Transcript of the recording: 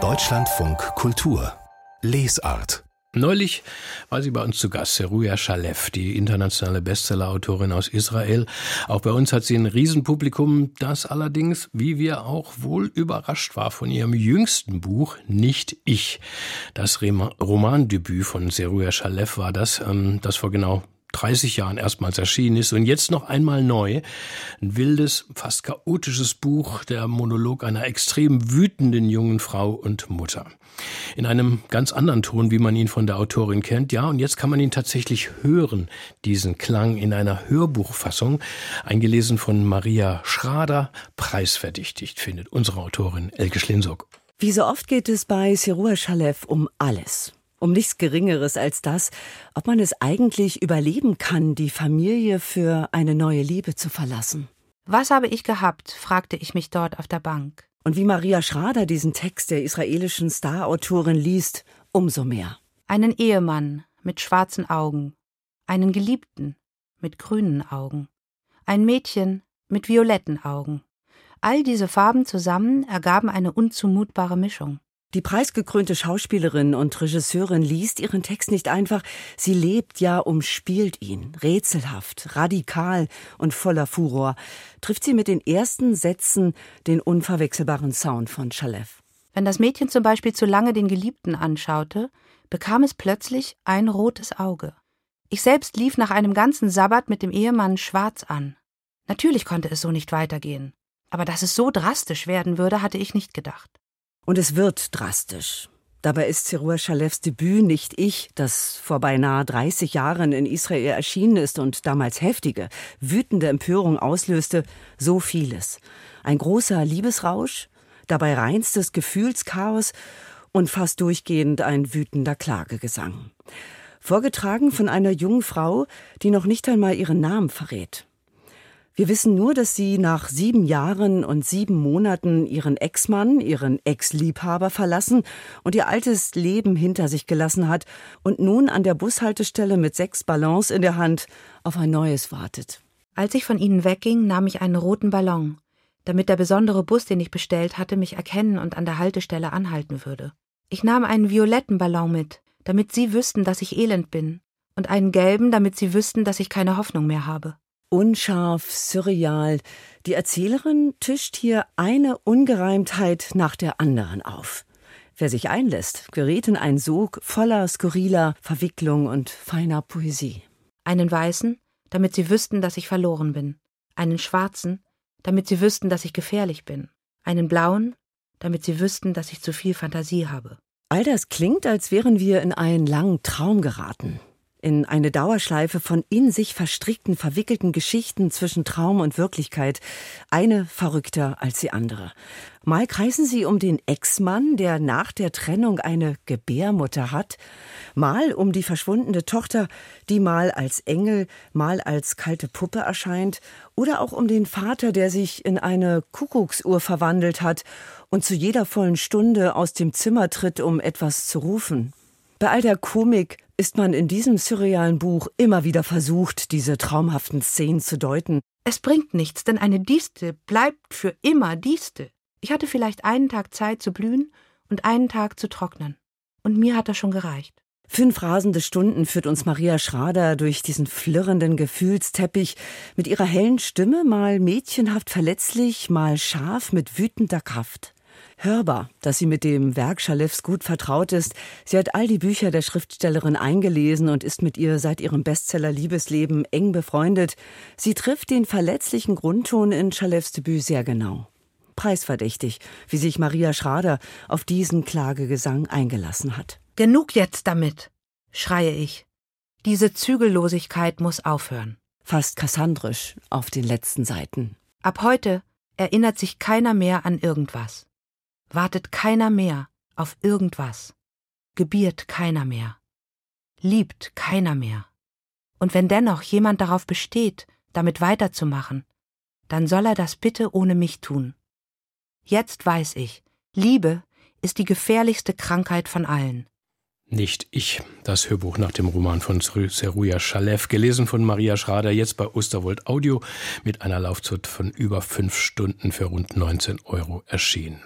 Deutschlandfunk Kultur Lesart Neulich war sie bei uns zu Gast, Seruja Shalev, die internationale Bestsellerautorin aus Israel. Auch bei uns hat sie ein Riesenpublikum, das allerdings, wie wir auch wohl überrascht war von ihrem jüngsten Buch, Nicht ich. Das Romandebüt von Seruja Shalev war das, ähm, das vor genau 30 Jahren erstmals erschienen ist und jetzt noch einmal neu. Ein wildes, fast chaotisches Buch, der Monolog einer extrem wütenden jungen Frau und Mutter. In einem ganz anderen Ton, wie man ihn von der Autorin kennt. Ja, und jetzt kann man ihn tatsächlich hören, diesen Klang in einer Hörbuchfassung, eingelesen von Maria Schrader, preisverdächtigt, findet unsere Autorin Elke Schlinsock. Wie so oft geht es bei Sirua Shalev um alles um nichts Geringeres als das, ob man es eigentlich überleben kann, die Familie für eine neue Liebe zu verlassen. Was habe ich gehabt? fragte ich mich dort auf der Bank. Und wie Maria Schrader diesen Text der israelischen Starautorin liest, umso mehr. Einen Ehemann mit schwarzen Augen, einen Geliebten mit grünen Augen, ein Mädchen mit violetten Augen. All diese Farben zusammen ergaben eine unzumutbare Mischung. Die preisgekrönte Schauspielerin und Regisseurin liest ihren Text nicht einfach, sie lebt, ja umspielt ihn, rätselhaft, radikal und voller Furor, trifft sie mit den ersten Sätzen den unverwechselbaren Sound von Shalev. Wenn das Mädchen zum Beispiel zu lange den Geliebten anschaute, bekam es plötzlich ein rotes Auge. Ich selbst lief nach einem ganzen Sabbat mit dem Ehemann schwarz an. Natürlich konnte es so nicht weitergehen. Aber dass es so drastisch werden würde, hatte ich nicht gedacht. Und es wird drastisch. Dabei ist Zerua Schalevs Debüt nicht ich, das vor beinahe 30 Jahren in Israel erschienen ist und damals heftige, wütende Empörung auslöste, so vieles. Ein großer Liebesrausch, dabei reinstes Gefühlschaos und fast durchgehend ein wütender Klagegesang. Vorgetragen von einer jungen Frau, die noch nicht einmal ihren Namen verrät. Wir wissen nur, dass sie nach sieben Jahren und sieben Monaten ihren Ex-Mann, ihren Ex-Liebhaber verlassen und ihr altes Leben hinter sich gelassen hat und nun an der Bushaltestelle mit sechs Ballons in der Hand auf ein neues wartet. Als ich von ihnen wegging, nahm ich einen roten Ballon, damit der besondere Bus, den ich bestellt hatte, mich erkennen und an der Haltestelle anhalten würde. Ich nahm einen violetten Ballon mit, damit sie wüssten, dass ich elend bin, und einen gelben, damit sie wüssten, dass ich keine Hoffnung mehr habe unscharf, surreal. Die Erzählerin tischt hier eine Ungereimtheit nach der anderen auf. Wer sich einlässt, gerät in einen Sog voller skurriler Verwicklung und feiner Poesie. Einen weißen, damit sie wüssten, dass ich verloren bin. Einen schwarzen, damit sie wüssten, dass ich gefährlich bin. Einen blauen, damit sie wüssten, dass ich zu viel Fantasie habe. All das klingt, als wären wir in einen langen Traum geraten in eine Dauerschleife von in sich verstrickten, verwickelten Geschichten zwischen Traum und Wirklichkeit, eine verrückter als die andere. Mal kreisen sie um den Ex-Mann, der nach der Trennung eine Gebärmutter hat, mal um die verschwundene Tochter, die mal als Engel, mal als kalte Puppe erscheint, oder auch um den Vater, der sich in eine Kuckucksuhr verwandelt hat und zu jeder vollen Stunde aus dem Zimmer tritt, um etwas zu rufen. Bei all der Komik ist man in diesem surrealen Buch immer wieder versucht, diese traumhaften Szenen zu deuten. Es bringt nichts, denn eine Distel bleibt für immer Distel. Ich hatte vielleicht einen Tag Zeit zu blühen und einen Tag zu trocknen. Und mir hat das schon gereicht. Fünf rasende Stunden führt uns Maria Schrader durch diesen flirrenden Gefühlsteppich mit ihrer hellen Stimme, mal mädchenhaft verletzlich, mal scharf mit wütender Kraft hörbar, dass sie mit dem Werk Schalefs gut vertraut ist. Sie hat all die Bücher der Schriftstellerin eingelesen und ist mit ihr seit ihrem Bestseller Liebesleben eng befreundet. Sie trifft den verletzlichen Grundton in Schalefs Debüt sehr genau. Preisverdächtig, wie sich Maria Schrader auf diesen Klagegesang eingelassen hat. Genug jetzt damit, schreie ich. Diese Zügellosigkeit muss aufhören. Fast kassandrisch auf den letzten Seiten. Ab heute erinnert sich keiner mehr an irgendwas wartet keiner mehr auf irgendwas, gebiert keiner mehr, liebt keiner mehr. Und wenn dennoch jemand darauf besteht, damit weiterzumachen, dann soll er das bitte ohne mich tun. Jetzt weiß ich, Liebe ist die gefährlichste Krankheit von allen. Nicht ich. Das Hörbuch nach dem Roman von Seruja Schalev, gelesen von Maria Schrader, jetzt bei Osterwold Audio mit einer Laufzeit von über fünf Stunden für rund 19 Euro erschienen.